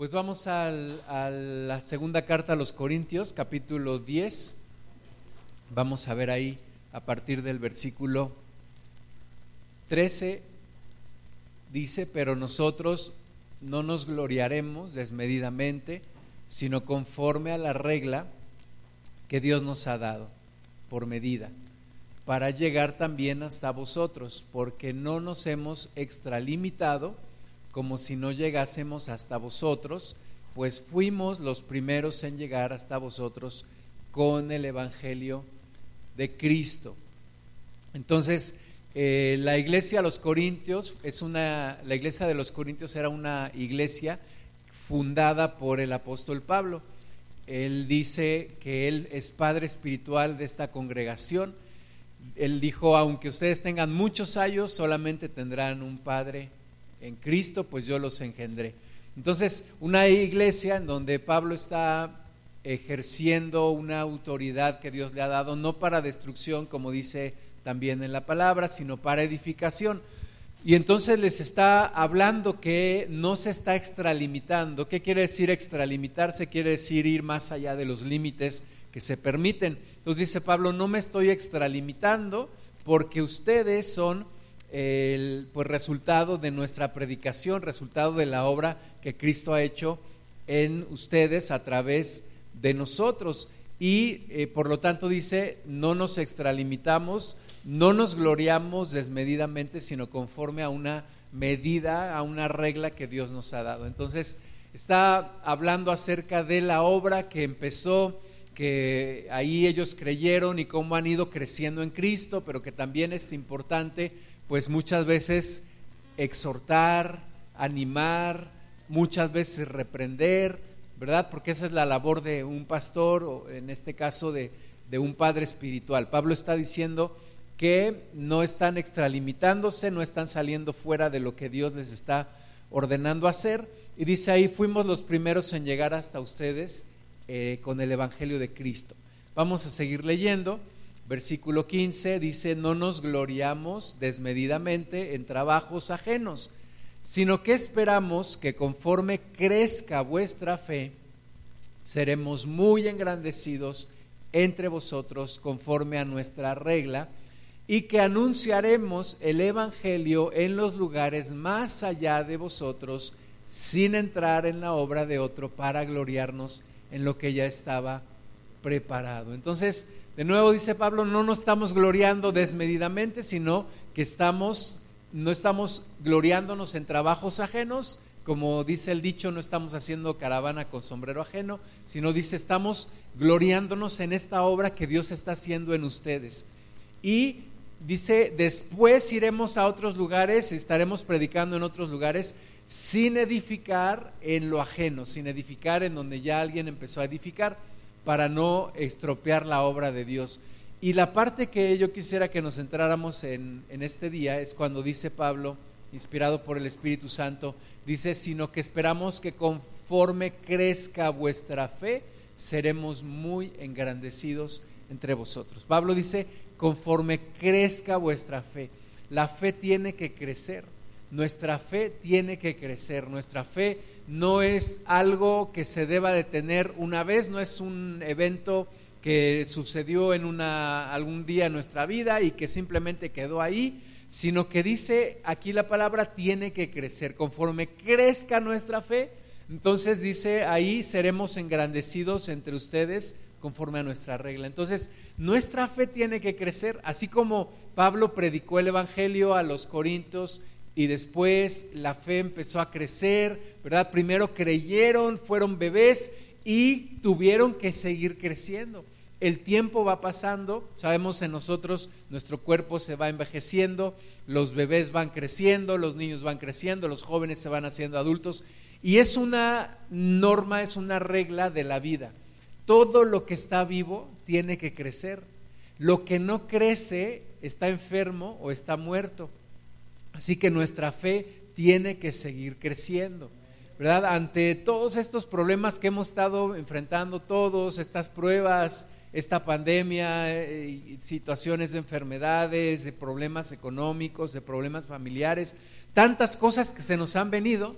Pues vamos al- a la segunda carta a los Corintios, capítulo 10. Vamos a ver ahí a partir del versículo 13. Dice, pero nosotros no nos gloriaremos desmedidamente, sino conforme a la regla que Dios nos ha dado por medida, para llegar también hasta vosotros, porque no nos hemos extralimitado como si no llegásemos hasta vosotros, pues fuimos los primeros en llegar hasta vosotros con el Evangelio de Cristo. Entonces, eh, la iglesia de los Corintios es una, la iglesia de los Corintios era una iglesia fundada por el apóstol Pablo. Él dice que él es padre espiritual de esta congregación. Él dijo, aunque ustedes tengan muchos años, solamente tendrán un padre en Cristo, pues yo los engendré. Entonces, una iglesia en donde Pablo está ejerciendo una autoridad que Dios le ha dado, no para destrucción, como dice también en la palabra, sino para edificación. Y entonces les está hablando que no se está extralimitando. ¿Qué quiere decir extralimitarse? Quiere decir ir más allá de los límites que se permiten. Entonces dice Pablo, no me estoy extralimitando porque ustedes son el pues, resultado de nuestra predicación, resultado de la obra que Cristo ha hecho en ustedes a través de nosotros. Y eh, por lo tanto dice, no nos extralimitamos, no nos gloriamos desmedidamente, sino conforme a una medida, a una regla que Dios nos ha dado. Entonces, está hablando acerca de la obra que empezó, que ahí ellos creyeron y cómo han ido creciendo en Cristo, pero que también es importante, pues muchas veces exhortar, animar, muchas veces reprender, ¿verdad? Porque esa es la labor de un pastor, o en este caso de, de un padre espiritual. Pablo está diciendo que no están extralimitándose, no están saliendo fuera de lo que Dios les está ordenando hacer. Y dice ahí, fuimos los primeros en llegar hasta ustedes eh, con el Evangelio de Cristo. Vamos a seguir leyendo. Versículo 15 dice, no nos gloriamos desmedidamente en trabajos ajenos, sino que esperamos que conforme crezca vuestra fe, seremos muy engrandecidos entre vosotros conforme a nuestra regla y que anunciaremos el Evangelio en los lugares más allá de vosotros sin entrar en la obra de otro para gloriarnos en lo que ya estaba preparado. Entonces, de nuevo dice Pablo, no nos estamos gloriando desmedidamente, sino que estamos no estamos gloriándonos en trabajos ajenos, como dice el dicho, no estamos haciendo caravana con sombrero ajeno, sino dice, estamos gloriándonos en esta obra que Dios está haciendo en ustedes. Y dice, después iremos a otros lugares, estaremos predicando en otros lugares, sin edificar en lo ajeno, sin edificar en donde ya alguien empezó a edificar, para no estropear la obra de Dios. Y la parte que yo quisiera que nos centráramos en, en, este día es cuando dice Pablo, inspirado por el Espíritu Santo, dice, sino que esperamos que conforme crezca vuestra fe, seremos muy engrandecidos entre vosotros. Pablo dice, conforme crezca vuestra fe, la fe tiene que crecer, nuestra fe tiene que crecer, nuestra fe no es algo que se deba de tener una vez, no es un evento que sucedió en una, algún día en nuestra vida y que simplemente quedó ahí, sino que dice aquí la palabra tiene que crecer. Conforme crezca nuestra fe, entonces dice ahí seremos engrandecidos entre ustedes conforme a nuestra regla. Entonces, nuestra fe tiene que crecer, así como Pablo predicó el Evangelio a los Corintios y después la fe empezó a crecer, ¿verdad? Primero creyeron, fueron bebés y tuvieron que seguir creciendo. El tiempo va pasando, sabemos en nosotros, nuestro cuerpo se va envejeciendo, los bebés van creciendo, los niños van creciendo, los jóvenes se van haciendo adultos y es una norma, es una regla de la vida. Todo lo que está vivo tiene que crecer. Lo que no crece está enfermo o está muerto. Así que nuestra fe tiene que seguir creciendo. ¿verdad? Ante todos estos problemas que hemos estado enfrentando, todos estas pruebas, esta pandemia, eh, situaciones de enfermedades, de problemas económicos, de problemas familiares, tantas cosas que se nos han venido,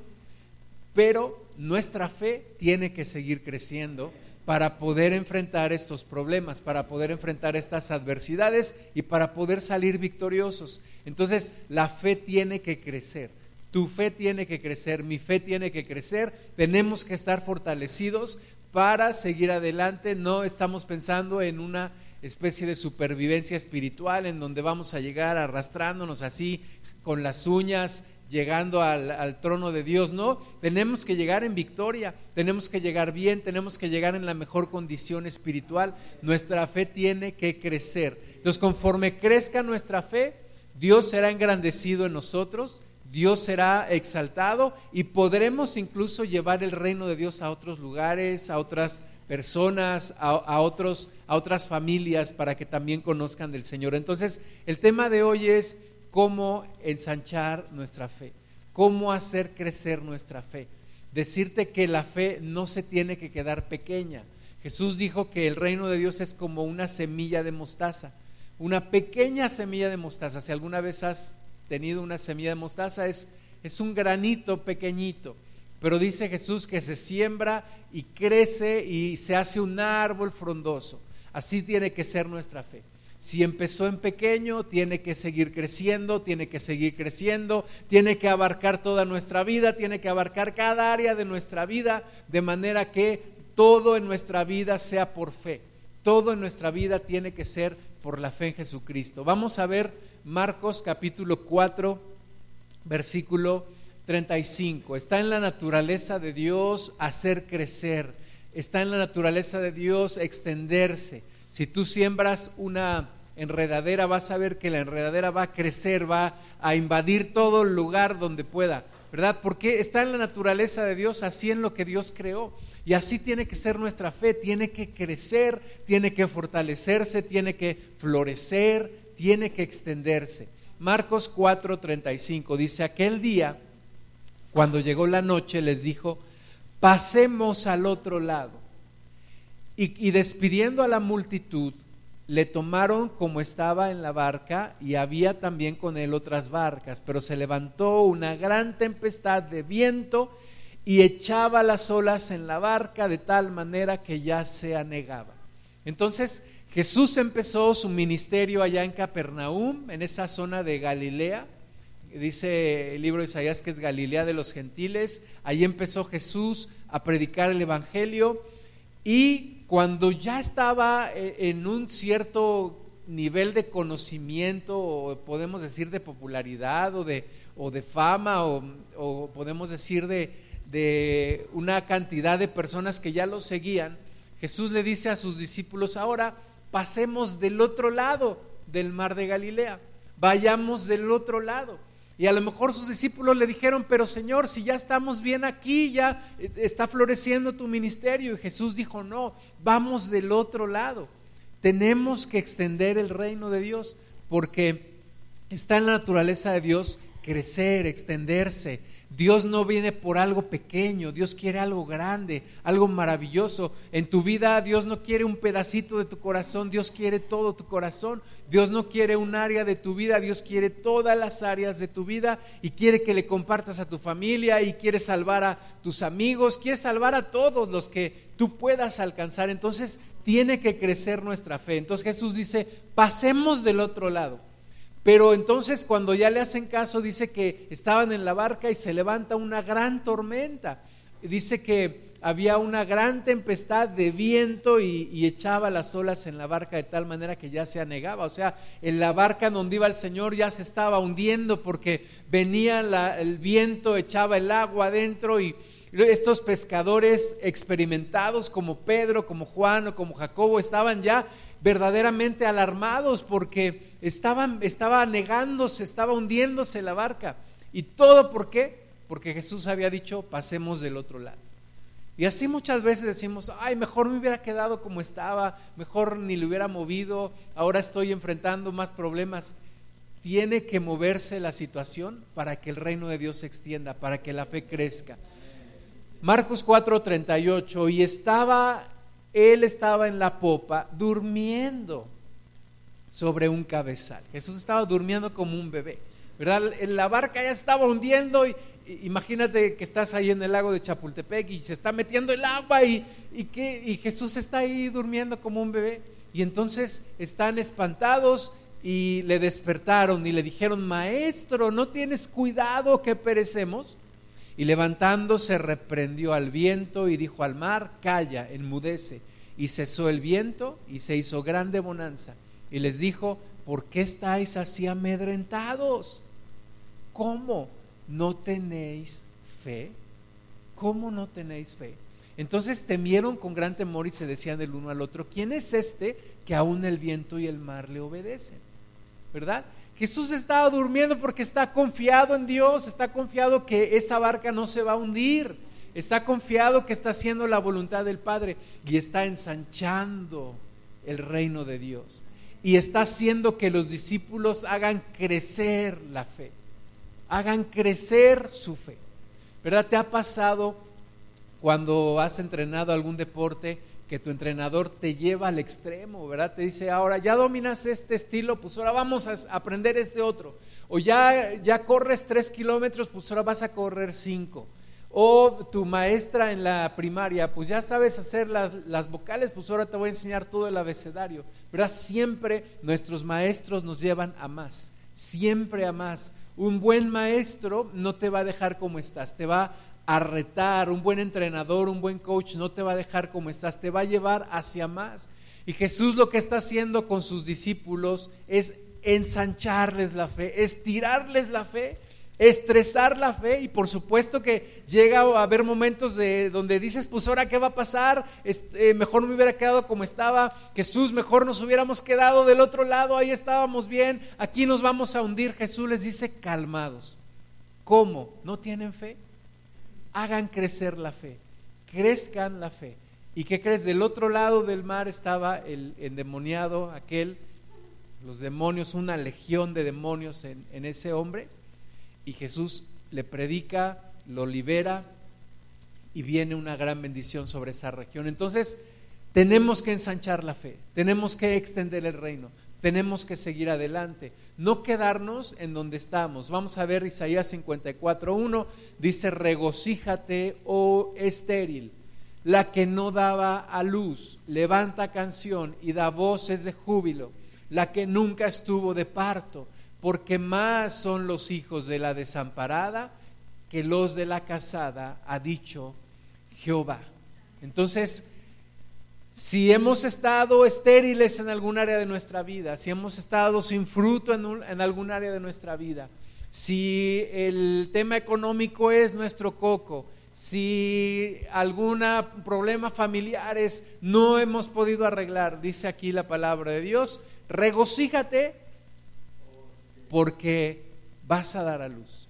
pero nuestra fe tiene que seguir creciendo para poder enfrentar estos problemas, para poder enfrentar estas adversidades y para poder salir victoriosos. Entonces, la fe tiene que crecer. Tu fe tiene que crecer, mi fe tiene que crecer, tenemos que estar fortalecidos para seguir adelante, no estamos pensando en una especie de supervivencia espiritual en donde vamos a llegar arrastrándonos así con las uñas, llegando al, trono de Dios, no, tenemos que llegar en victoria, tenemos que llegar bien, tenemos que llegar en la mejor condición espiritual, nuestra fe tiene que crecer. Entonces, conforme crezca nuestra fe, Dios será engrandecido en nosotros, Dios será exaltado y podremos incluso llevar el reino de Dios a otros lugares, a otras personas, a, otros, a otras familias para que también conozcan del Señor. Entonces, el tema de hoy es cómo ensanchar nuestra fe, cómo hacer crecer nuestra fe. Decirte que la fe no se tiene que quedar pequeña. Jesús dijo que el reino de Dios es como una semilla de mostaza, una pequeña semilla de mostaza. Si alguna vez has tenido una semilla de mostaza, es, es un granito pequeñito pero dice Jesús que se siembra y crece y se hace un árbol frondoso. Así tiene que ser nuestra fe. Si empezó en pequeño, tiene que seguir creciendo, tiene que seguir creciendo, tiene que abarcar toda nuestra vida, tiene que abarcar cada área de nuestra vida, de manera que todo en nuestra vida sea por fe. Todo en nuestra vida tiene que ser por la fe en Jesucristo. Vamos a ver Marcos capítulo 4, versículo 35. Está en la naturaleza de Dios hacer crecer. Está en la naturaleza de Dios extenderse. Si tú siembras una enredadera, vas a ver que la enredadera va a crecer, va a invadir todo el lugar donde pueda. ¿Verdad? Porque está en la naturaleza de Dios, así en lo que Dios creó. Y así tiene que ser nuestra fe, tiene que crecer, tiene que fortalecerse, tiene que florecer, tiene que extenderse. Marcos 4:35 dice, aquel día cuando llegó la noche les dijo, pasemos al otro lado. Y, despidiendo a la multitud, le tomaron como estaba en la barca y había también con él otras barcas, pero se levantó una gran tempestad de viento y echaba las olas en la barca de tal manera que ya se anegaba. Entonces Jesús empezó su ministerio allá en Capernaum, en esa zona de Galilea, dice el libro de Isaías que es Galilea de los gentiles, ahí empezó Jesús a predicar el Evangelio y cuando ya estaba eh, en un cierto nivel de conocimiento, o podemos decir de popularidad o de, fama, o, podemos decir de, de una cantidad de personas que ya lo seguían, Jesús le dice a sus discípulos, ahora pasemos del otro lado del mar de Galilea, vayamos del otro lado. Y a lo mejor sus discípulos le dijeron, pero Señor, si ya estamos bien aquí, ya eh, está floreciendo tu ministerio. Y Jesús dijo, no, vamos del otro lado. Tenemos que extender el reino de Dios porque está en la naturaleza de Dios crecer, extenderse, Dios no viene por algo pequeño, Dios quiere algo grande, algo maravilloso. En tu vida Dios no quiere un pedacito de tu corazón, Dios quiere todo tu corazón. Dios no quiere un área de tu vida, Dios quiere todas las áreas de tu vida y quiere que le compartas a tu familia y quiere salvar a tus amigos, quiere salvar a todos los que tú puedas alcanzar. Entonces tiene que crecer nuestra fe. Entonces Jesús dice, pasemos del otro lado. Pero entonces cuando ya le hacen caso, dice que estaban en la barca y se levanta una gran tormenta. Dice que había una gran tempestad de viento y, echaba las olas en la barca de tal manera que ya se anegaba. O sea, en la barca donde iba el Señor ya se estaba hundiendo porque venía el viento, echaba el agua adentro y estos pescadores experimentados como Pedro, como Juan o como Jacobo estaban ya verdaderamente alarmados porque estaban, estaba negándose, estaba hundiéndose la barca. ¿Y todo por qué? Porque Jesús había dicho, pasemos del otro lado. Y así muchas veces decimos, ay, mejor me hubiera quedado como estaba, mejor ni lo hubiera movido, ahora estoy enfrentando más problemas. Tiene que moverse la situación para que el reino de Dios se extienda, para que la fe crezca. Marcos 4:38, y estaba él estaba en la popa durmiendo sobre un cabezal. Jesús estaba durmiendo como un bebé. ¿verdad? La barca ya estaba hundiendo y, imagínate que estás ahí en el lago de Chapultepec y se está metiendo el agua y, y, y Jesús está ahí durmiendo como un bebé. Y entonces están espantados y le despertaron y le dijeron, maestro, ¿no tienes cuidado que perecemos? Y levantándose reprendió al viento y dijo al mar, calla, enmudece. Y cesó el viento y se hizo grande bonanza. Y les dijo, ¿por qué estáis así amedrentados? ¿Cómo no tenéis fe? ¿Cómo no tenéis fe? Entonces temieron con gran temor y se decían el uno al otro, ¿quién es este que aún el viento y el mar le obedecen? ¿Verdad? Jesús estaba durmiendo porque está confiado en Dios, está confiado que esa barca no se va a hundir, está confiado que está haciendo la voluntad del Padre y está ensanchando el reino de Dios y está haciendo que los discípulos hagan crecer la fe, hagan crecer su fe. ¿Verdad? ¿Te ha pasado cuando has entrenado algún deporte que tu entrenador te lleva al extremo, ¿verdad? Te dice, ahora ya dominas este estilo, pues ahora vamos a aprender este otro. O ya, ya corres tres kilómetros, pues ahora vas a correr cinco. O tu maestra en la primaria, pues ya sabes hacer las, las vocales, pues ahora te voy a enseñar todo el abecedario. ¿Verdad? Siempre nuestros maestros nos llevan a más, siempre a más. Un buen maestro no te va a dejar como estás, te va a retar, un buen entrenador, un buen coach no te va a dejar como estás, te va a llevar hacia más. Y Jesús lo que está haciendo con sus discípulos es ensancharles la fe, estirarles la fe, estresar la fe y por supuesto que llega a haber momentos de donde dices, pues ahora qué va a pasar, este, mejor me hubiera quedado como estaba, Jesús, mejor nos hubiéramos quedado del otro lado, ahí estábamos bien, aquí nos vamos a hundir. Jesús les dice, calmados. ¿Cómo? ¿No tienen fe? hagan crecer la fe, crezcan la fe. ¿Y qué crees? Del otro lado del mar estaba el endemoniado, aquel, los demonios, una legión de demonios en, en ese hombre. Y Jesús le predica, lo libera y viene una gran bendición sobre esa región. Entonces, tenemos que ensanchar la fe, tenemos que extender el reino, tenemos que seguir adelante, no quedarnos en donde estamos. Vamos a ver Isaías 54.1, dice, regocíjate, oh estéril, la que no daba a luz, levanta canción y da voces de júbilo, la que nunca estuvo de parto, porque más son los hijos de la desamparada que los de la casada, ha dicho Jehová. Entonces, si hemos estado estériles en algún área de nuestra vida, si hemos estado sin fruto en, algún área de nuestra vida, si el tema económico es nuestro coco, si algún problema familiar no hemos podido arreglar, dice aquí la palabra de Dios, regocíjate porque vas a dar a luz.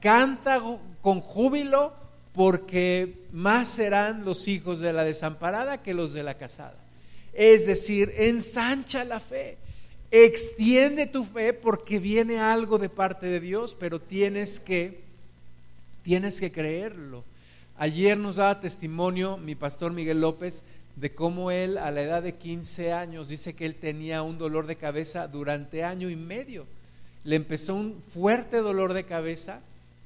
Canta con júbilo porque más serán los hijos de la desamparada que los de la casada. Es decir, ensancha la fe, extiende tu fe porque viene algo de parte de Dios, pero tienes que tienes que creerlo. Ayer nos daba testimonio mi pastor Miguel López de cómo él a la edad de 15 años dice que él tenía un dolor de cabeza durante año y medio. Le empezó un fuerte dolor de cabeza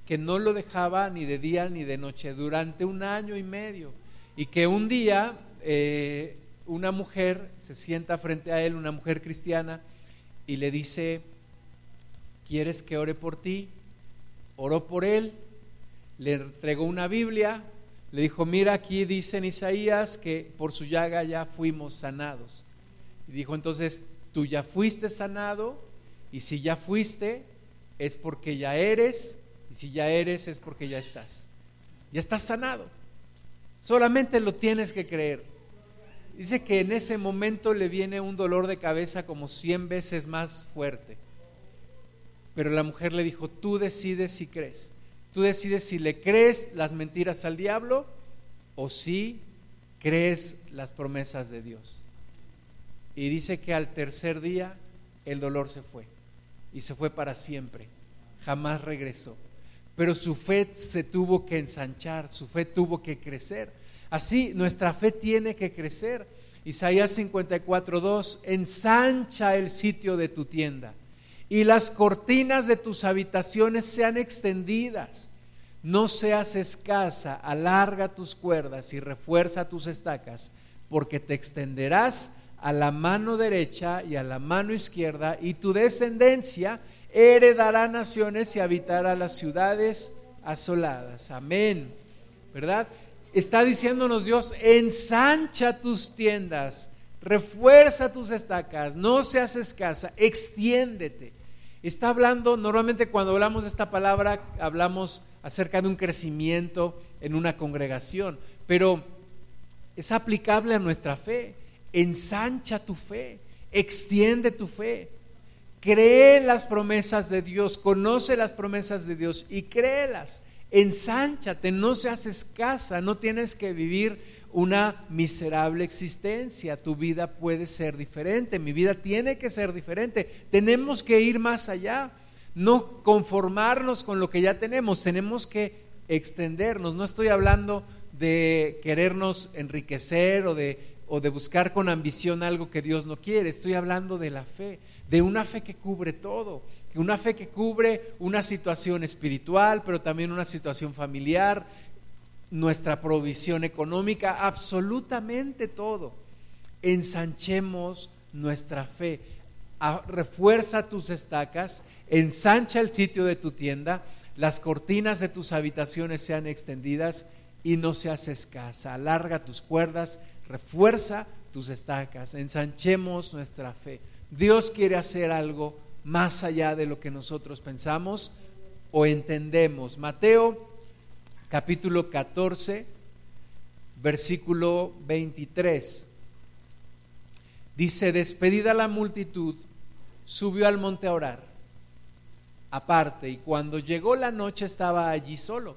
que no lo dejaba ni de día ni de noche durante un año y medio. Y que un día eh, una mujer se sienta frente a él, una mujer cristiana, y le dice, ¿quieres que ore por ti? Oró por él, le entregó una Biblia, le dijo, mira aquí dice en Isaías que por su llaga ya fuimos sanados. Y dijo entonces, tú ya fuiste sanado y si ya fuiste es porque ya eres y si ya eres es porque ya estás. Ya estás sanado. Solamente lo tienes que creer. Dice que en ese momento le viene un dolor de cabeza como cien veces más fuerte. Pero la mujer le dijo, tú decides si crees. Tú decides si le crees las mentiras al diablo o si crees las promesas de Dios. Y dice que al tercer día el dolor se fue y se fue para siempre. Jamás regresó pero su fe se tuvo que ensanchar, su fe tuvo que crecer. Así, nuestra fe tiene que crecer. Isaías 54.2, ensancha el sitio de tu tienda y las cortinas de tus habitaciones sean extendidas. no seas escasa, alarga tus cuerdas y refuerza tus estacas, porque te extenderás a la mano derecha y a la mano izquierda, y tu descendencia heredará naciones y habitará las ciudades asoladas. Amén. ¿Verdad? Está diciéndonos Dios, ensancha tus tiendas, refuerza tus estacas, no seas escasa, extiéndete. Está hablando, normalmente cuando hablamos de esta palabra, hablamos acerca de un crecimiento en una congregación, pero es aplicable a nuestra fe. Ensancha tu fe, extiende tu fe, cree las promesas de Dios, conoce las promesas de Dios y créelas. Ensánchate, no seas escasa, no tienes que vivir una miserable existencia. Tu vida puede ser diferente, mi vida tiene que ser diferente. Tenemos que ir más allá, no conformarnos con lo que ya tenemos, tenemos que extendernos. No estoy hablando de querernos enriquecer o de, o de buscar con ambición algo que Dios no quiere, estoy hablando de la fe, de una fe que cubre todo una fe que cubre una situación espiritual, pero también una situación familiar, nuestra provisión económica, absolutamente todo. Ensanchemos nuestra fe. refuerza tus estacas, ensancha el sitio de tu tienda, las cortinas de tus habitaciones sean extendidas y no seas escasa. Alarga tus cuerdas, refuerza tus estacas, ensanchemos nuestra fe. Dios quiere hacer algo más allá de lo que nosotros pensamos o entendemos. Mateo capítulo 14, versículo 23. Dice, despedida la multitud, subió al monte a orar, aparte, y cuando llegó la noche estaba allí solo.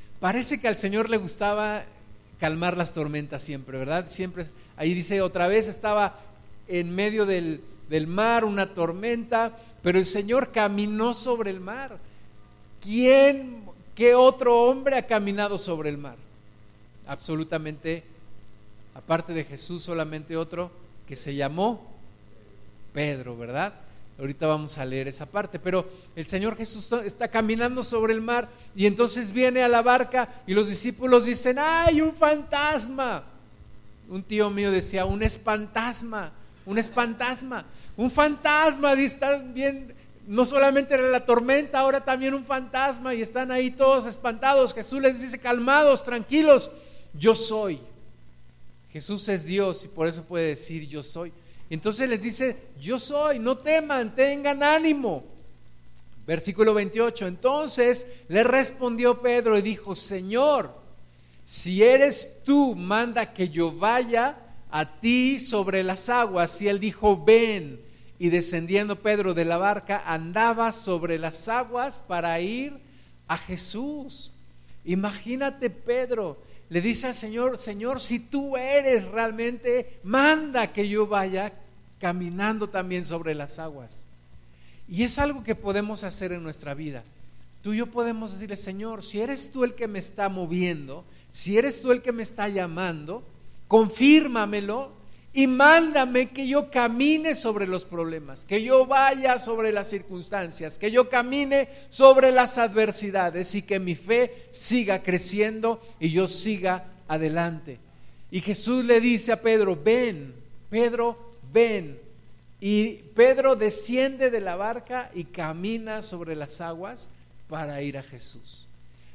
Parece que al Señor le gustaba calmar las tormentas siempre, ¿verdad? Siempre, ahí dice otra vez, estaba en medio del, del mar, una tormenta, pero el Señor caminó sobre el mar. ¿Quién, qué otro hombre ha caminado sobre el mar? Absolutamente, aparte de Jesús, solamente otro que se llamó Pedro, ¿verdad? Ahorita vamos a leer esa parte, pero el Señor Jesús está caminando sobre el mar y entonces viene a la barca y los discípulos dicen, ¡ay, un fantasma! Un tío mío decía, un espantasma, un espantasma un fantasma, y están bien, no solamente era la tormenta, ahora también un fantasma y están ahí todos espantados. Jesús les dice, calmados, tranquilos, yo soy. Jesús es Dios y por eso puede decir yo soy. Entonces les dice, yo soy, no teman, tengan ánimo. Versículo 28, entonces le respondió Pedro y dijo, Señor, si eres tú, manda que yo vaya a ti sobre las aguas. Y él dijo, ven. Y descendiendo Pedro de la barca, andaba sobre las aguas para ir a Jesús. Imagínate Pedro, le dice al Señor, Señor, si tú eres realmente, manda que yo vaya caminando también sobre las aguas. Y es algo que podemos hacer en nuestra vida. Tú y yo podemos decirle, Señor, si eres tú el que me está moviendo, si eres tú el que me está llamando, confírmamelo y mándame que yo camine sobre los problemas, que yo vaya sobre las circunstancias, que yo camine sobre las adversidades y que mi fe siga creciendo y yo siga adelante. Y Jesús le dice a Pedro, ven, Pedro, ven. Y Pedro desciende de la barca y camina sobre las aguas para ir a Jesús.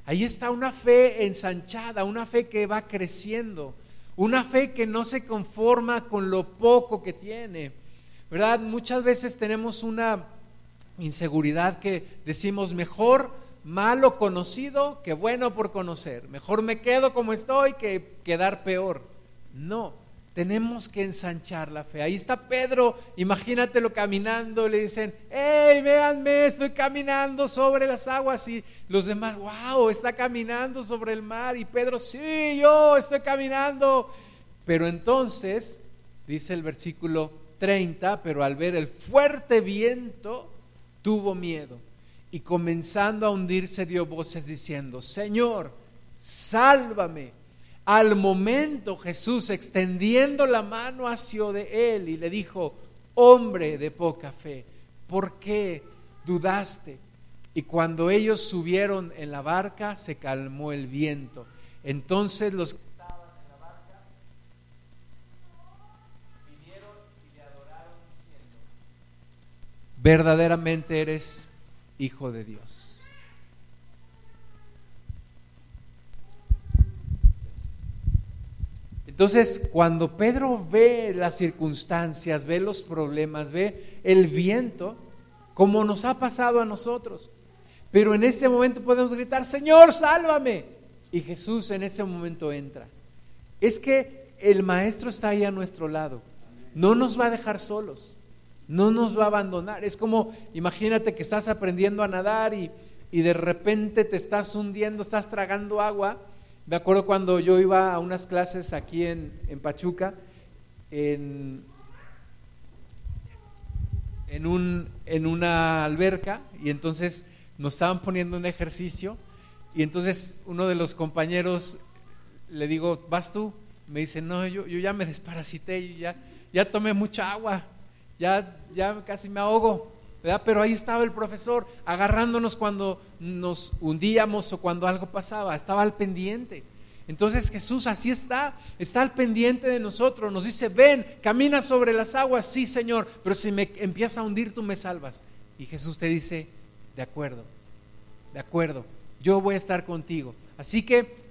Ahí está una fe ensanchada, una fe que va creciendo una fe que no se conforma con lo poco que tiene. ¿Verdad? Muchas veces tenemos una inseguridad que decimos mejor malo conocido que bueno por conocer. Mejor me quedo como estoy que quedar peor. No, Tenemos que ensanchar la fe. Ahí está Pedro, imagínatelo caminando, le dicen, hey, véanme, estoy caminando sobre las aguas. Y los demás, wow, está caminando sobre el mar. Y Pedro, sí, yo estoy caminando. Pero entonces, dice el versículo 30, pero al ver el fuerte viento, tuvo miedo. Y comenzando a hundirse dio voces diciendo, Señor, sálvame. Al momento Jesús extendiendo la mano hacia de él y le dijo, hombre de poca fe, ¿por qué dudaste? Y cuando ellos subieron en la barca, se calmó el viento. Entonces los que estaban en la barca vinieron y le adoraron diciendo, verdaderamente eres hijo de Dios. Entonces, cuando Pedro ve las circunstancias, ve los problemas, ve el viento, como nos ha pasado a nosotros, pero en ese momento podemos gritar, Señor, sálvame. Y Jesús en ese momento entra. Es que el Maestro está ahí a nuestro lado. No nos va a dejar solos. No nos va a abandonar. Es como, imagínate que estás aprendiendo a nadar y, y de repente te estás hundiendo, estás tragando agua me acuerdo cuando yo iba a unas clases aquí en, Pachuca, en, en, un, en una alberca, y entonces nos estaban poniendo un ejercicio, y entonces uno de los compañeros le digo, ¿vas tú? Me dice, no, yo, yo ya me desparasité, y ya, ya tomé mucha agua, ya, ya casi me ahogo. Pero ahí estaba el profesor agarrándonos cuando nos hundíamos o cuando algo pasaba, estaba al pendiente. Entonces Jesús así está, está al pendiente de nosotros, nos dice, ven, camina sobre las aguas, sí Señor, pero si me empieza a hundir tú me salvas. Y Jesús te dice, de acuerdo, de acuerdo, yo voy a estar contigo. Así que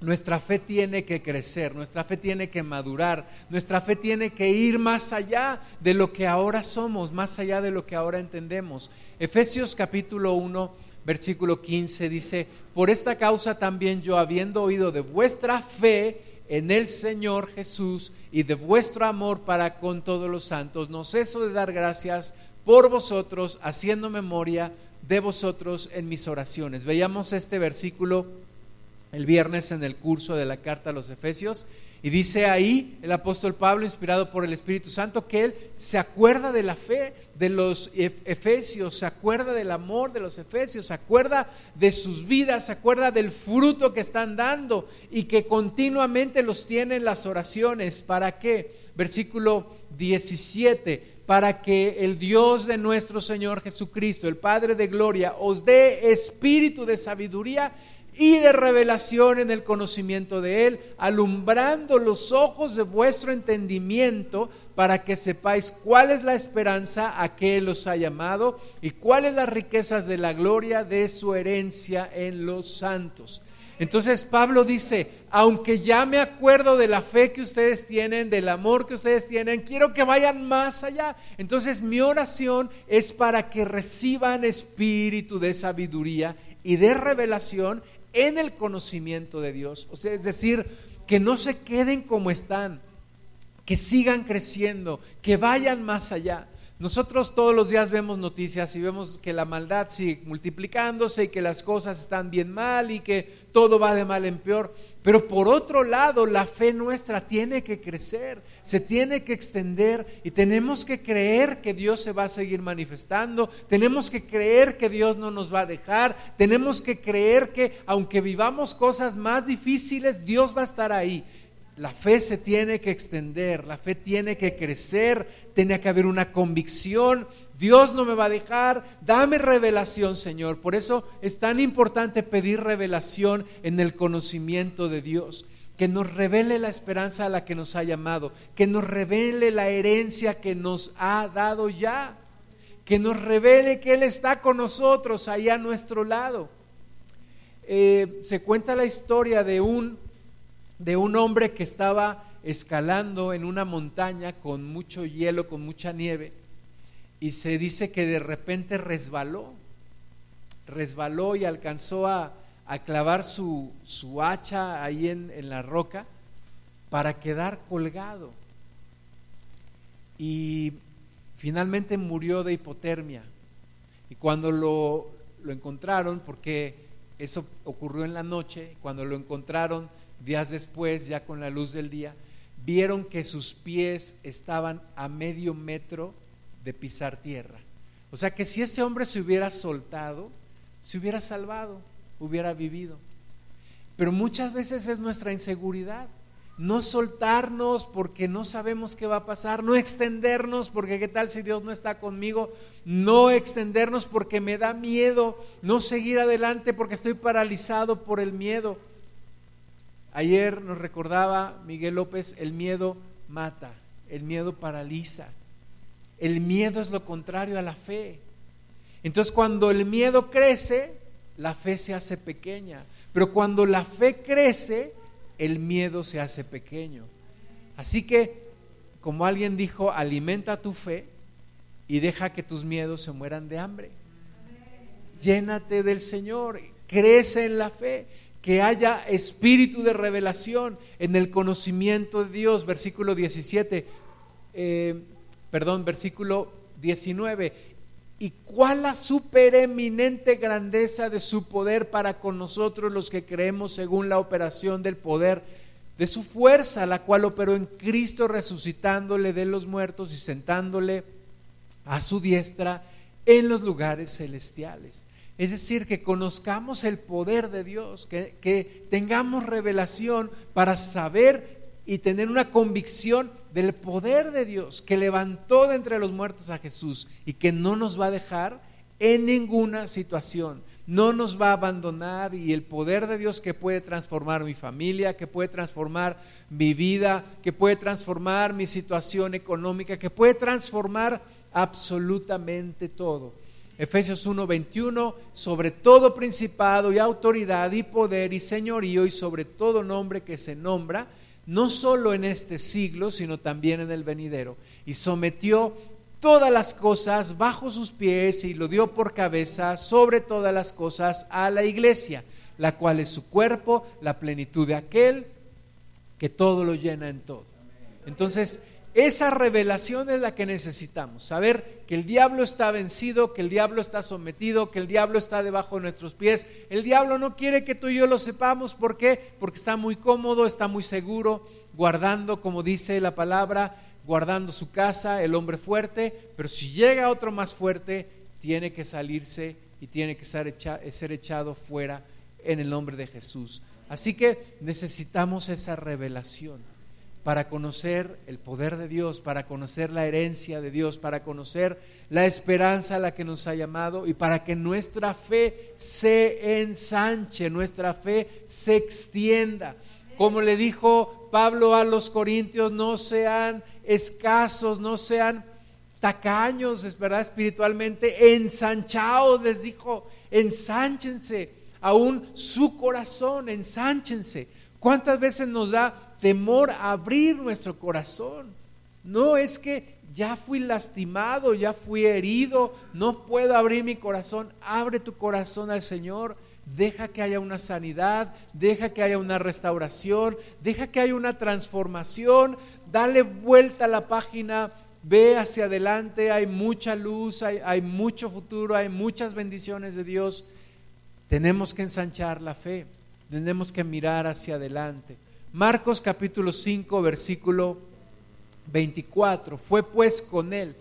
nuestra fe tiene que crecer, nuestra fe tiene que madurar, nuestra fe tiene que ir más allá de lo que ahora somos, más allá de lo que ahora entendemos. Efesios capítulo 1, versículo 15 dice, por esta causa también yo, habiendo oído de vuestra fe en el Señor Jesús y de vuestro amor para con todos los santos, no ceso de dar gracias por vosotros, haciendo memoria de vosotros en mis oraciones. Veíamos este versículo el viernes en el curso de la carta a los Efesios. Y dice ahí el apóstol Pablo, inspirado por el Espíritu Santo, que él se acuerda de la fe de los efesios, se acuerda del amor de los efesios, se acuerda de sus vidas, se acuerda del fruto que están dando y que continuamente los tiene en las oraciones. ¿Para qué? Versículo 17 para que el Dios de nuestro Señor Jesucristo, el Padre de Gloria, os dé espíritu de sabiduría y de revelación en el conocimiento de Él, alumbrando los ojos de vuestro entendimiento para que sepáis cuál es la esperanza a que Él os ha llamado y cuáles las riquezas de la gloria de su herencia en los santos. Entonces Pablo dice, aunque ya me acuerdo de la fe que ustedes tienen, del amor que ustedes tienen, quiero que vayan más allá. Entonces mi oración es para que reciban espíritu de sabiduría y de revelación en el conocimiento de Dios. O sea, es decir, que no se queden como están, que sigan creciendo, que vayan más allá. Nosotros todos los días vemos noticias y vemos que la maldad sigue multiplicándose y que las cosas están bien mal y que todo va de mal en peor. Pero por otro lado, la fe nuestra tiene que crecer, se tiene que extender y tenemos que creer que Dios se va a seguir manifestando, tenemos que creer que Dios no nos va a dejar, tenemos que creer que aunque vivamos cosas más difíciles, Dios va a estar ahí. La fe se tiene que extender, la fe tiene que crecer, tiene que haber una convicción. Dios no me va a dejar, dame revelación, Señor. Por eso es tan importante pedir revelación en el conocimiento de Dios, que nos revele la esperanza a la que nos ha llamado, que nos revele la herencia que nos ha dado ya, que nos revele que Él está con nosotros ahí a nuestro lado. Eh, se cuenta la historia de un de un hombre que estaba escalando en una montaña con mucho hielo, con mucha nieve, y se dice que de repente resbaló, resbaló y alcanzó a, clavar su, su, hacha ahí en, en la roca para quedar colgado. y finalmente murió de hipotermia. Y cuando lo, lo encontraron, porque eso ocurrió en la noche, cuando lo encontraron días después, ya con la luz del día, vieron que sus pies estaban a medio metro de pisar tierra. O sea que si ese hombre se hubiera soltado, se hubiera salvado, hubiera vivido. Pero muchas veces es nuestra inseguridad. No soltarnos porque no sabemos qué va a pasar, no extendernos porque qué tal si Dios no está conmigo, no extendernos porque me da miedo, no seguir adelante porque estoy paralizado por el miedo. Ayer nos recordaba Miguel López, el miedo mata, el miedo paraliza. El miedo es lo contrario a la fe. Entonces cuando el miedo crece, la fe se hace pequeña. Pero cuando la fe crece, el miedo se hace pequeño. Así que, como alguien dijo, alimenta tu fe y deja que tus miedos se mueran de hambre. Llénate del Señor, crece en la fe que haya espíritu de revelación en el conocimiento de Dios, versículo 17, eh, perdón, versículo 19. ¿Y cuál la supereminente grandeza de su poder para con nosotros los que creemos según la operación del poder de su fuerza, la cual operó en Cristo resucitándole de los muertos y sentándole a su diestra en los lugares celestiales? Es decir, que conozcamos el poder de Dios, que, tengamos revelación para saber y tener una convicción del poder de Dios que levantó de entre los muertos a Jesús y que no nos va a dejar en ninguna situación, no nos va a abandonar y el poder de Dios que puede transformar mi familia, que puede transformar mi vida, que puede transformar mi situación económica, que puede transformar absolutamente todo. Efesios 1:21, sobre todo principado y autoridad y poder y señorío y sobre todo nombre que se nombra, no solo en este siglo, sino también en el venidero. Y sometió todas las cosas bajo sus pies y lo dio por cabeza sobre todas las cosas a la iglesia, la cual es su cuerpo, la plenitud de aquel que todo lo llena en todo. Entonces, esa revelación es la que necesitamos, saber que el diablo está vencido, que el diablo está sometido, que el diablo está debajo de nuestros pies. El diablo no quiere que tú y yo lo sepamos, ¿por qué? Porque está muy cómodo, está muy seguro, guardando, como dice la palabra, guardando su casa, el hombre fuerte, pero si llega otro más fuerte, tiene que salirse y tiene que ser, ser echado fuera en el nombre de Jesús. Así que necesitamos esa revelación para conocer el poder de Dios, para conocer la herencia de Dios, para conocer la esperanza a la que nos ha llamado y para que nuestra fe se ensanche, nuestra fe se extienda. Como le dijo Pablo a los corintios, no sean escasos, no sean tacaños, es verdad, espiritualmente, ensanchados, les dijo, ensánchense, aún su corazón, ensánchense. ¿Cuántas veces nos da temor a abrir nuestro corazón. No es que ya fui lastimado, ya fui herido, no puedo abrir mi corazón. Abre tu corazón al Señor, deja que haya una sanidad, deja que haya una restauración, deja que haya una transformación, dale vuelta a la página, ve hacia adelante, hay mucha luz, hay, hay mucho futuro, hay muchas bendiciones de Dios. Tenemos que ensanchar la fe, tenemos que mirar hacia adelante. Marcos capítulo 5, versículo 24. Fue pues con él.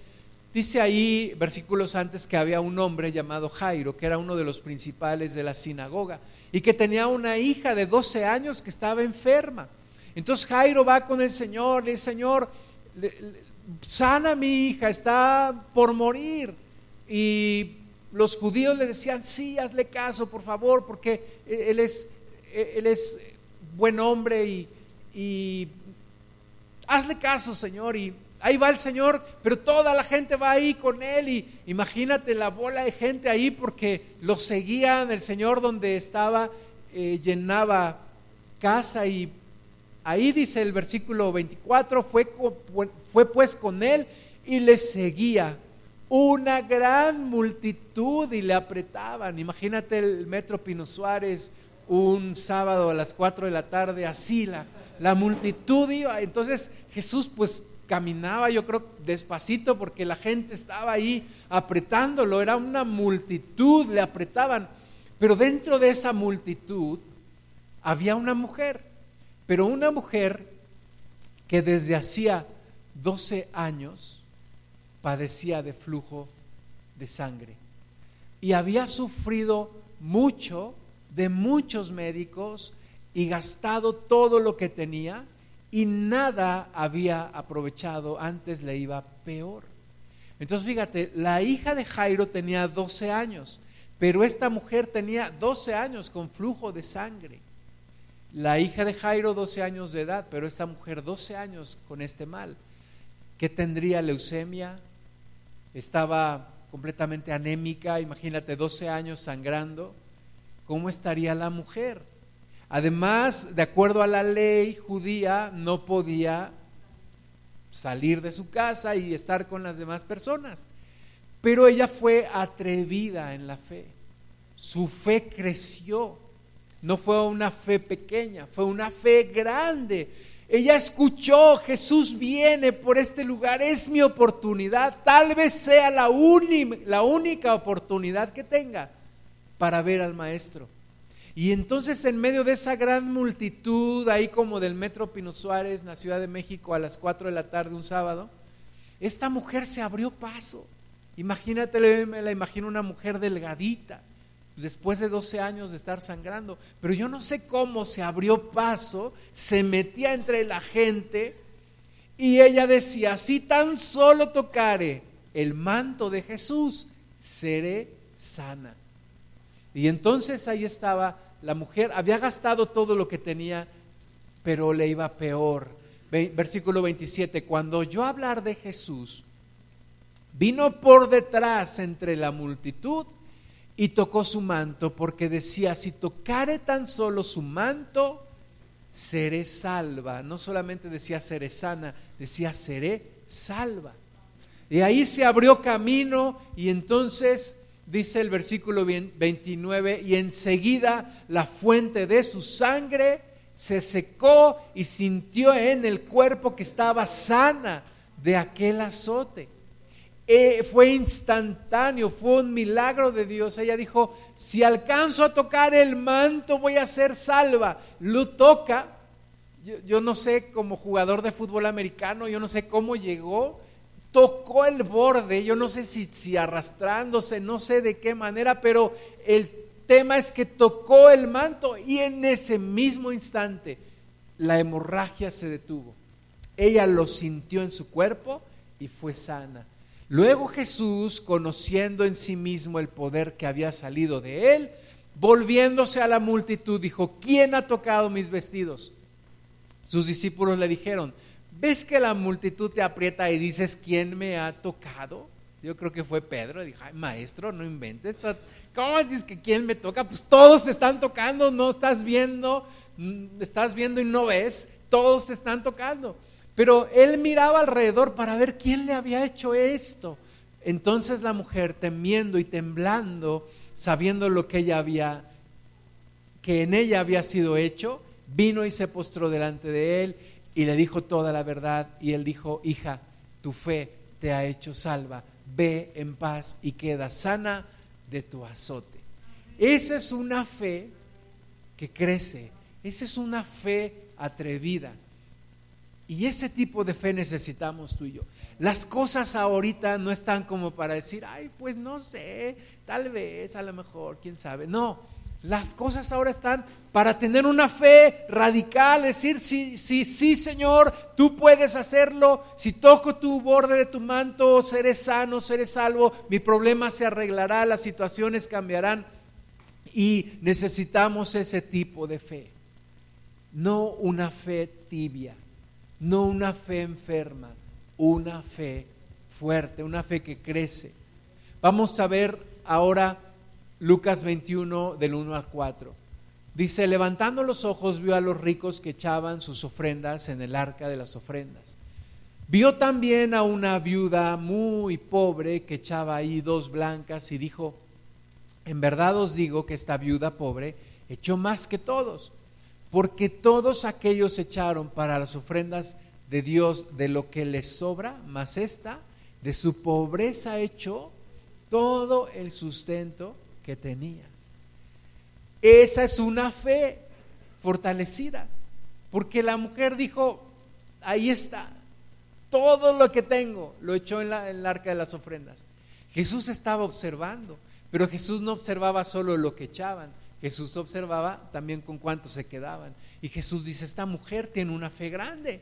Dice ahí, versículos antes, que había un hombre llamado Jairo, que era uno de los principales de la sinagoga, y que tenía una hija de 12 años que estaba enferma. Entonces Jairo va con el Señor, le dice, Señor, sana mi hija, está por morir. Y los judíos le decían, sí, hazle caso, por favor, porque él es, él es buen hombre y, hazle caso, Señor. Y ahí va el Señor, pero toda la gente va ahí con él y imagínate la bola de gente ahí porque lo seguían, el Señor donde estaba eh, llenaba casa y ahí dice el versículo 24, fue, fue pues con él y le seguía una gran multitud y le apretaban. Imagínate el metro Pino Suárez, un sábado a las 4 de la tarde, así la, la multitud iba. Entonces Jesús pues caminaba, yo creo, despacito porque la gente estaba ahí apretándolo, era una multitud, le apretaban. Pero dentro de esa multitud había una mujer, pero una mujer que desde hacía 12 años padecía de flujo de sangre y había sufrido mucho de muchos médicos y gastado todo lo que tenía y nada había aprovechado, antes le iba peor. Entonces fíjate, la hija de Jairo tenía 12 años, pero esta mujer tenía 12 años con flujo de sangre. La hija de Jairo 12 años de edad, pero esta mujer 12 años con este mal. ¿Qué tendría leucemia? Estaba completamente anémica, imagínate 12 años sangrando. ¿Cómo estaría la mujer? Además, de acuerdo a la ley judía, no podía salir de su casa y estar con las demás personas. Pero ella fue atrevida en la fe. Su fe creció. No fue una fe pequeña, fue una fe grande. Ella escuchó, Jesús viene por este lugar, es mi oportunidad. Tal vez sea la, la única oportunidad que tenga para ver al Maestro. Y entonces en medio de esa gran multitud, ahí como del Metro Pino Suárez, en la Ciudad de México, a las 4 de la tarde un sábado, esta mujer se abrió paso. Imagínate, me la imagino una mujer delgadita, después de 12 años de estar sangrando, pero yo no sé cómo se abrió paso, se metía entre la gente y ella decía, si tan solo tocare el manto de Jesús, seré sana. Y entonces ahí estaba la mujer había gastado todo lo que tenía, pero le iba peor. Versículo 27, cuando yo hablar de Jesús, vino por detrás entre la multitud y tocó su manto, porque decía, si tocare tan solo su manto, seré salva. No solamente decía seré sana, decía seré salva. Y ahí se abrió camino y entonces dice el versículo 29, y enseguida la fuente de su sangre se secó y sintió en el cuerpo que estaba sana de aquel azote. Eh, fue instantáneo, fue un milagro de Dios. Ella dijo, si alcanzo a tocar el manto voy a ser salva. Lo toca. yo no sé, como jugador de fútbol americano, yo no sé cómo llegó, tocó el borde, yo no sé si, si arrastrándose, no sé de qué manera, pero el tema es que tocó el manto y en ese mismo instante la hemorragia se detuvo. Ella lo sintió en su cuerpo y fue sana. Luego Jesús, conociendo en sí mismo el poder que había salido de él, volviéndose a la multitud, dijo, ¿quién ha tocado mis vestidos? Sus discípulos le dijeron, ¿Ves que la multitud te aprieta y dices, ¿quién me ha tocado? Yo creo que fue Pedro, dijo, Ay, maestro, no inventes, ¿cómo dices que quién me toca? Pues todos te están tocando, no estás viendo, mm, estás viendo y no ves, todos te están tocando. Pero él miraba alrededor para ver quién le había hecho esto. Entonces la mujer, temiendo y temblando, sabiendo lo que ella había, que en ella había sido hecho, vino y se postró delante de él y le dijo toda la verdad y él dijo, hija, tu fe te ha hecho salva, ve en paz y queda sana de tu azote. Esa es una fe que crece, esa es una fe atrevida. Y ese tipo de fe necesitamos tú y yo. Las cosas ahorita no están como para decir, ay, pues no sé, tal vez, a lo mejor, quién sabe. No, las cosas ahora están para tener una fe radical, decir, sí, sí, sí, Señor, tú puedes hacerlo. Si toco tu borde de tu manto, seré sano, seré salvo, mi problema se arreglará, las situaciones cambiarán. Y necesitamos ese tipo de fe. No una fe tibia, no una fe enferma, una fe fuerte, una fe que crece. Vamos a ver ahora Lucas 21 del 1 al 4. Dice, levantando los ojos vio a los ricos que echaban sus ofrendas en el arca de las ofrendas. Vio también a una viuda muy pobre que echaba ahí dos blancas y dijo, en verdad os digo que esta viuda pobre echó más que todos, porque todos aquellos echaron para las ofrendas de Dios de lo que le sobra, más esta, de su pobreza echó todo el sustento que tenía. Esa es una fe fortalecida, porque la mujer dijo, ahí está, todo lo que tengo lo echó en, la, el arca de las ofrendas. Jesús estaba observando, pero Jesús no observaba solo lo que echaban, Jesús observaba también con cuánto se quedaban. Y Jesús dice, esta mujer tiene una fe grande.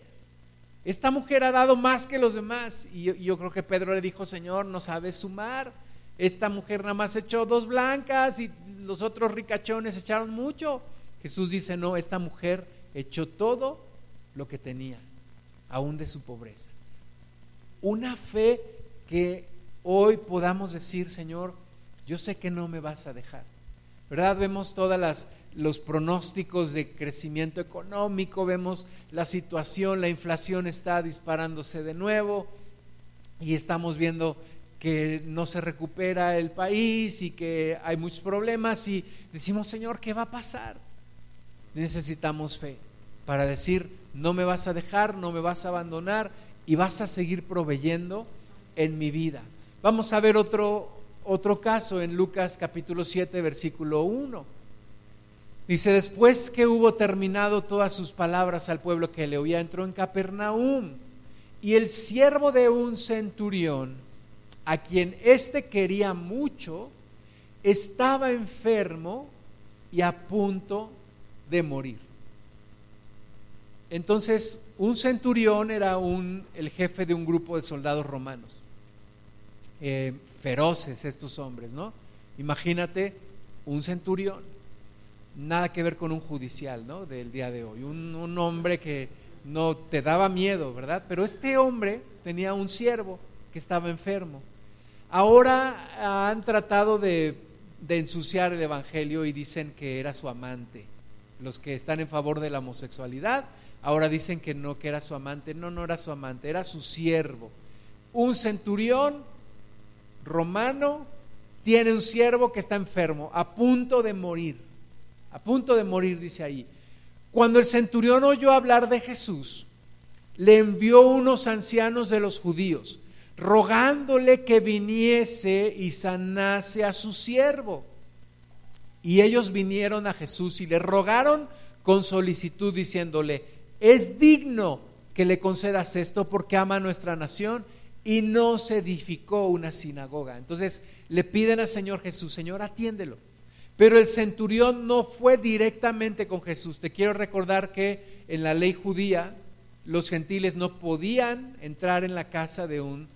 Esta mujer ha dado más que los demás. Y yo, yo creo que Pedro le dijo, Señor, no sabes sumar. Esta mujer nada más echó dos blancas y los otros ricachones echaron mucho. Jesús dice, no, esta mujer echó todo lo que tenía, aún de su pobreza. Una fe que hoy podamos decir, Señor, yo sé que no me vas a dejar. ¿Verdad? Vemos todas los pronósticos de crecimiento económico, vemos la situación, la inflación está disparándose de nuevo y estamos viendo que no se recupera el país y que hay muchos problemas y decimos, Señor, ¿qué va a pasar? Necesitamos fe para decir, no me vas a dejar, no me vas a abandonar y vas a seguir proveyendo en mi vida. Vamos a ver otro, otro caso en Lucas capítulo 7, versículo 1. Dice, después que hubo terminado todas sus palabras al pueblo que le oía, entró en Capernaum y el siervo de un centurión, a quien éste quería mucho, estaba enfermo y a punto de morir. Entonces, un centurión era un, el jefe de un grupo de soldados romanos. Eh, feroces estos hombres, ¿no? Imagínate un centurión, nada que ver con un judicial, ¿no? Del día de hoy, un, un hombre que no te daba miedo, ¿verdad? Pero este hombre tenía un siervo que estaba enfermo Ahora han tratado de, ensuciar el Evangelio y dicen que era su amante. Los que están en favor de la homosexualidad, ahora dicen que no, que era su amante. No, no era su amante, era su siervo. Un centurión romano tiene un siervo que está enfermo, a punto de morir. A punto de morir, dice ahí. Cuando el centurión oyó hablar de Jesús, le envió unos ancianos de los judíos rogándole que viniese y sanase a su siervo. Y ellos vinieron a Jesús y le rogaron con solicitud diciéndole, es digno que le concedas esto porque ama a nuestra nación y no se edificó una sinagoga. Entonces le piden al Señor Jesús, Señor, atiéndelo. Pero el centurión no fue directamente con Jesús. Te quiero recordar que en la ley judía los gentiles no podían entrar en la casa de un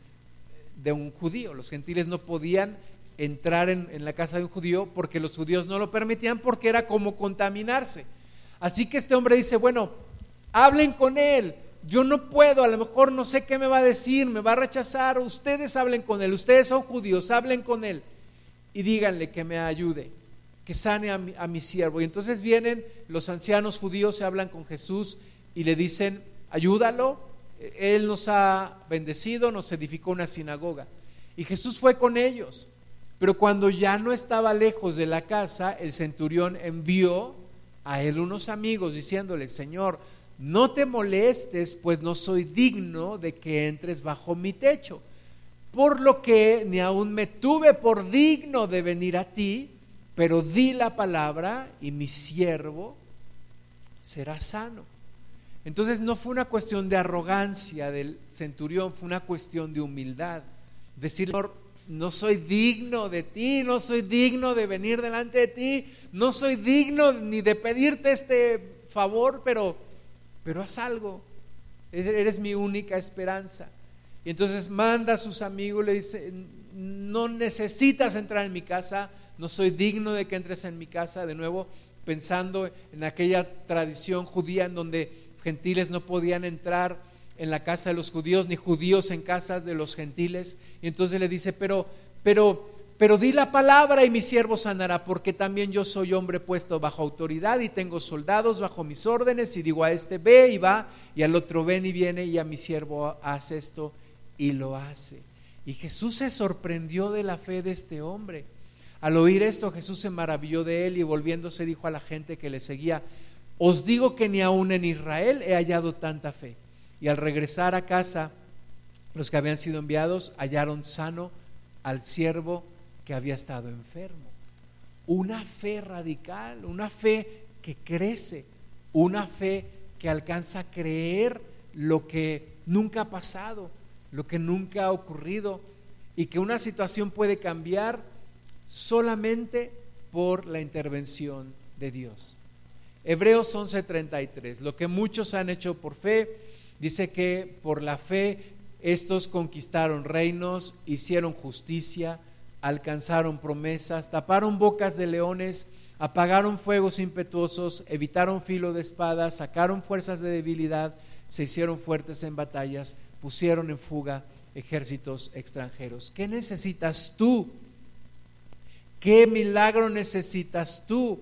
de un judío. Los gentiles no podían entrar en, la casa de un judío porque los judíos no lo permitían porque era como contaminarse. Así que este hombre dice, bueno, hablen con él. Yo no puedo, a lo mejor no sé qué me va a decir, me va a rechazar. Ustedes hablen con él, ustedes son judíos, hablen con él y díganle que me ayude, que sane a mi, a mi siervo. Y entonces vienen los ancianos judíos, se hablan con Jesús y le dicen, ayúdalo, él nos ha bendecido, nos edificó una sinagoga. Y Jesús fue con ellos. Pero cuando ya no estaba lejos de la casa, el centurión envió a él unos amigos diciéndole, Señor, no te molestes, pues no soy digno de que entres bajo mi techo. Por lo que ni aún me tuve por digno de venir a ti, pero di la palabra y mi siervo será sano. Entonces no fue una cuestión de arrogancia del centurión, fue una cuestión de humildad. Decir, no soy digno de ti, no soy digno de venir delante de ti, no soy digno ni de pedirte este favor, pero, pero haz algo. Eres mi única esperanza. Y entonces manda a sus amigos, le dice, no necesitas entrar en mi casa, no soy digno de que entres en mi casa, de nuevo pensando en aquella tradición judía en donde gentiles no podían entrar en la casa de los judíos, ni judíos en casas de los gentiles. Y entonces le dice, pero, pero, pero di la palabra y mi siervo sanará, porque también yo soy hombre puesto bajo autoridad y tengo soldados bajo mis órdenes, y digo a este ve y va, y al otro ven y viene, y a mi siervo hace esto y lo hace. Y Jesús se sorprendió de la fe de este hombre. Al oír esto, Jesús se maravilló de él y volviéndose dijo a la gente que le seguía, os digo que ni aún en Israel he hallado tanta fe. Y al regresar a casa, los que habían sido enviados hallaron sano al siervo que había estado enfermo. Una fe radical, una fe que crece, una fe que alcanza a creer lo que nunca ha pasado, lo que nunca ha ocurrido y que una situación puede cambiar solamente por la intervención de Dios. Hebreos 11:33, lo que muchos han hecho por fe, dice que por la fe estos conquistaron reinos, hicieron justicia, alcanzaron promesas, taparon bocas de leones, apagaron fuegos impetuosos, evitaron filo de espadas, sacaron fuerzas de debilidad, se hicieron fuertes en batallas, pusieron en fuga ejércitos extranjeros. ¿Qué necesitas tú? ¿Qué milagro necesitas tú?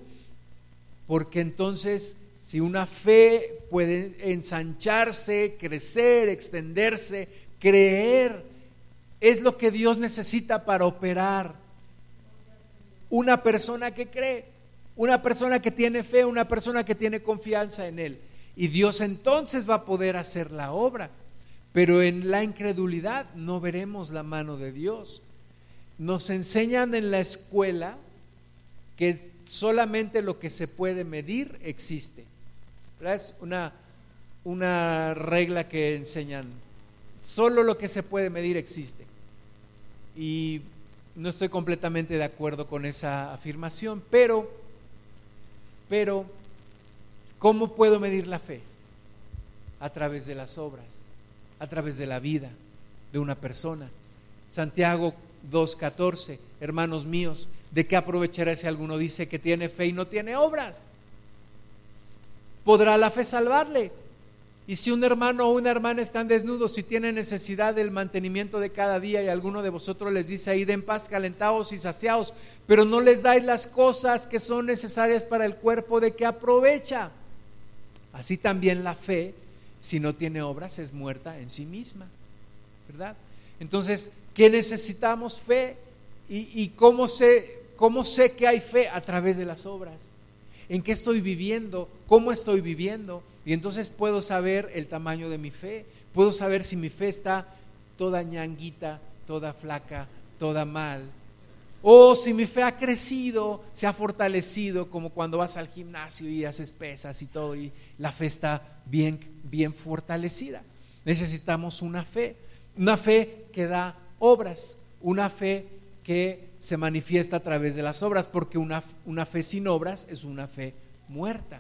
Porque entonces, si una fe puede ensancharse, crecer, extenderse, creer, es lo que Dios necesita para operar. Una persona que cree, una persona que tiene fe, una persona que tiene confianza en Él. Y Dios entonces va a poder hacer la obra. Pero en la incredulidad no veremos la mano de Dios. Nos enseñan en la escuela que solamente lo que se puede medir existe. Es una, una regla que enseñan. Solo lo que se puede medir existe. Y no estoy completamente de acuerdo con esa afirmación, pero, pero, ¿cómo puedo medir la fe? A través de las obras, a través de la vida de una persona. Santiago 2.14, hermanos míos, ¿de qué aprovechará si alguno dice que tiene fe y no tiene obras? ¿Podrá la fe salvarle? Y si un hermano o una hermana están desnudos y tienen necesidad del mantenimiento de cada día y alguno de vosotros les dice, id en paz, calentados y saciados, pero no les dais las cosas que son necesarias para el cuerpo, ¿de qué aprovecha? Así también la fe, si no tiene obras, es muerta en sí misma, ¿verdad? Entonces, ¿qué necesitamos? Fe. ¿Y, cómo, sé, cómo sé que hay fe? A través de las obras. ¿En qué estoy viviendo? ¿Cómo estoy viviendo? Y entonces puedo saber el tamaño de mi fe, puedo saber si mi fe está toda ñanguita, toda flaca, toda mal. O si mi fe ha crecido, se ha fortalecido, como cuando vas al gimnasio y haces pesas y todo, y la fe está bien, bien fortalecida. Necesitamos una fe, una fe que da obras, una fe que se manifiesta a través de las obras, porque una, una fe sin obras es una fe muerta.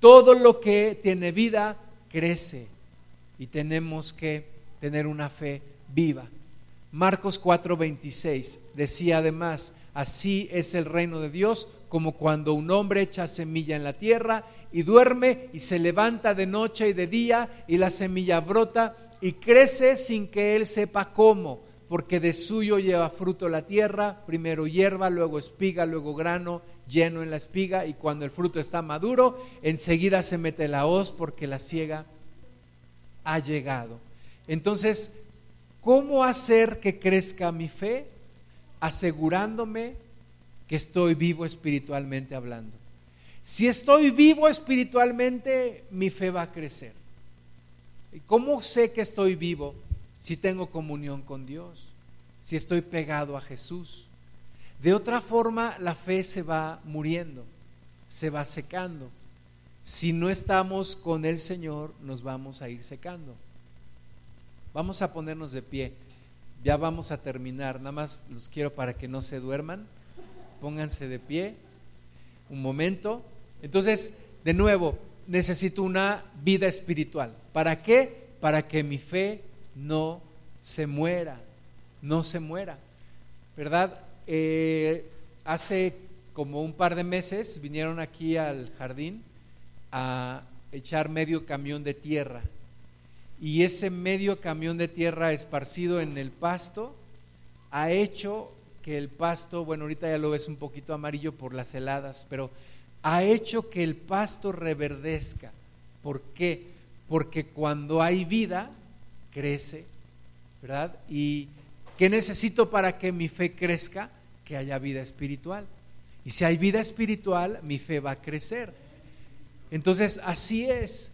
Todo lo que tiene vida crece y tenemos que tener una fe viva. Marcos 4:26 decía además, así es el reino de Dios como cuando un hombre echa semilla en la tierra y duerme y se levanta de noche y de día y la semilla brota y crece sin que él sepa cómo, porque de suyo lleva fruto la tierra, primero hierba, luego espiga, luego grano lleno en la espiga y cuando el fruto está maduro, enseguida se mete la hoz porque la ciega ha llegado. Entonces, ¿cómo hacer que crezca mi fe? Asegurándome que estoy vivo espiritualmente hablando. Si estoy vivo espiritualmente, mi fe va a crecer. ¿Y cómo sé que estoy vivo? Si tengo comunión con Dios, si estoy pegado a Jesús, de otra forma, la fe se va muriendo, se va secando. Si no estamos con el Señor, nos vamos a ir secando. Vamos a ponernos de pie. Ya vamos a terminar. Nada más los quiero para que no se duerman. Pónganse de pie. Un momento. Entonces, de nuevo, necesito una vida espiritual. ¿Para qué? Para que mi fe no se muera. No se muera. ¿Verdad? Eh, hace como un par de meses vinieron aquí al jardín a echar medio camión de tierra. Y ese medio camión de tierra esparcido en el pasto ha hecho que el pasto, bueno, ahorita ya lo ves un poquito amarillo por las heladas, pero ha hecho que el pasto reverdezca. ¿Por qué? Porque cuando hay vida, crece, ¿verdad? Y ¿Qué necesito para que mi fe crezca? Que haya vida espiritual. Y si hay vida espiritual, mi fe va a crecer. Entonces, así es.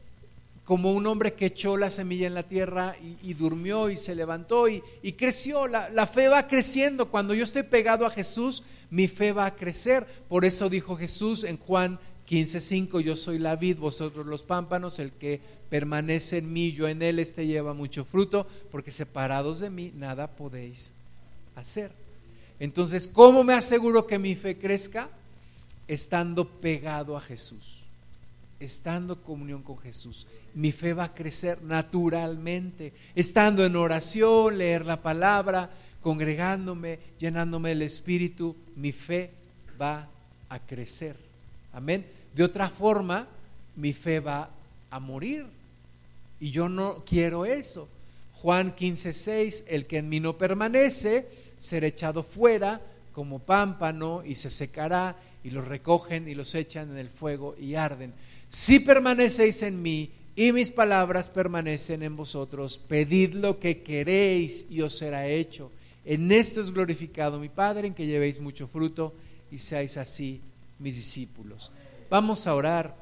como un hombre que echó la semilla en la tierra y, durmió y se levantó y, creció. La, la, fe va creciendo. Cuando yo estoy pegado a Jesús, mi fe va a crecer. Por eso dijo Jesús en Juan 15:5, yo soy la vid, vosotros los pámpanos, el que permanece en mí, yo en él, este lleva mucho fruto, porque separados de mí nada podéis hacer. Entonces, ¿cómo me aseguro que mi fe crezca? Estando pegado a Jesús, estando en comunión con Jesús. Mi fe va a crecer naturalmente, estando en oración, leer la palabra, congregándome, llenándome del Espíritu, mi fe va a crecer. Amén. De otra forma, mi fe va a morir. Y yo no quiero eso. Juan 15:6, el que en mí no permanece, será echado fuera como pámpano y se secará y los recogen y los echan en el fuego y arden. Si permanecéis en mí y mis palabras permanecen en vosotros, pedid lo que queréis y os será hecho. En esto es glorificado mi Padre, en que llevéis mucho fruto y seáis así mis discípulos. Vamos a orar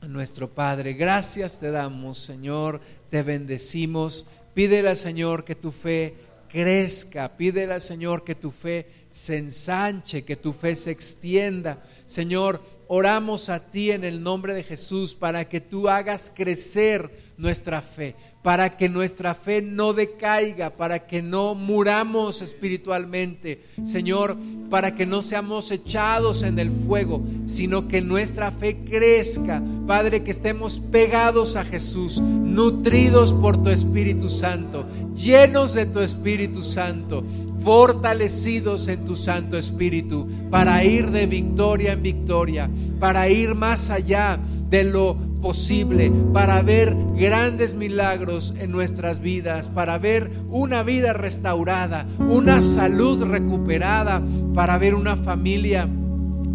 a nuestro Padre. Gracias te damos, Señor, te bendecimos. Pídele al Señor que tu fe crezca, pídele al Señor que tu fe se ensanche, que tu fe se extienda. Señor, oramos a ti en el nombre de Jesús para que tú hagas crecer nuestra fe, para que nuestra fe no decaiga, para que no muramos espiritualmente, Señor, para que no seamos echados en el fuego, sino que nuestra fe crezca, Padre, que estemos pegados a Jesús, nutridos por tu Espíritu Santo, llenos de tu Espíritu Santo, fortalecidos en tu Santo Espíritu, para ir de victoria en victoria, para ir más allá de lo posible, para ver grandes milagros en nuestras vidas, para ver una vida restaurada, una salud recuperada, para ver una familia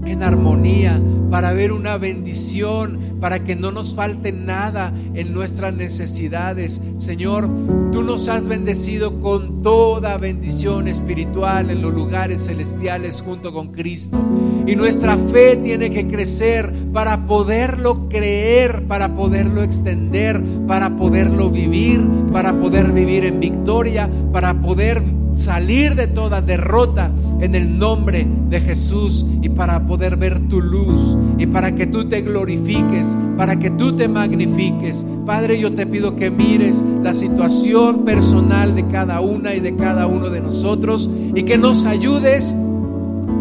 en armonía, para ver una bendición, para que no nos falte nada en nuestras necesidades. Señor, tú nos has bendecido con toda bendición espiritual en los lugares celestiales junto con Cristo. Y nuestra fe tiene que crecer para poderlo creer, para poderlo extender, para poderlo vivir, para poder vivir en victoria, para poder salir de toda derrota en el nombre de Jesús y para poder ver tu luz y para que tú te glorifiques, para que tú te magnifiques. Padre, yo te pido que mires la situación personal de cada una y de cada uno de nosotros y que nos ayudes,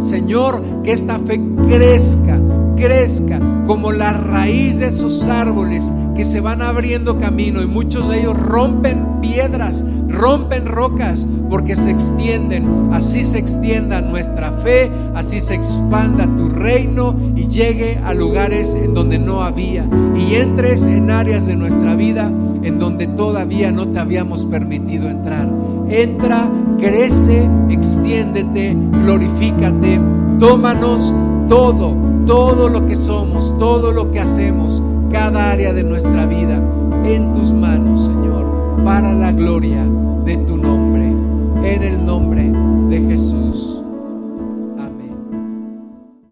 Señor, que esta fe crezca crezca como la raíz de esos árboles que se van abriendo camino y muchos de ellos rompen piedras, rompen rocas porque se extienden. Así se extienda nuestra fe, así se expanda tu reino y llegue a lugares en donde no había y entres en áreas de nuestra vida en donde todavía no te habíamos permitido entrar. Entra, crece, extiéndete, glorifícate, tómanos todo todo lo que somos, todo lo que hacemos, cada área de nuestra vida en tus manos, Señor, para la gloria de tu nombre, en el nombre de Jesús.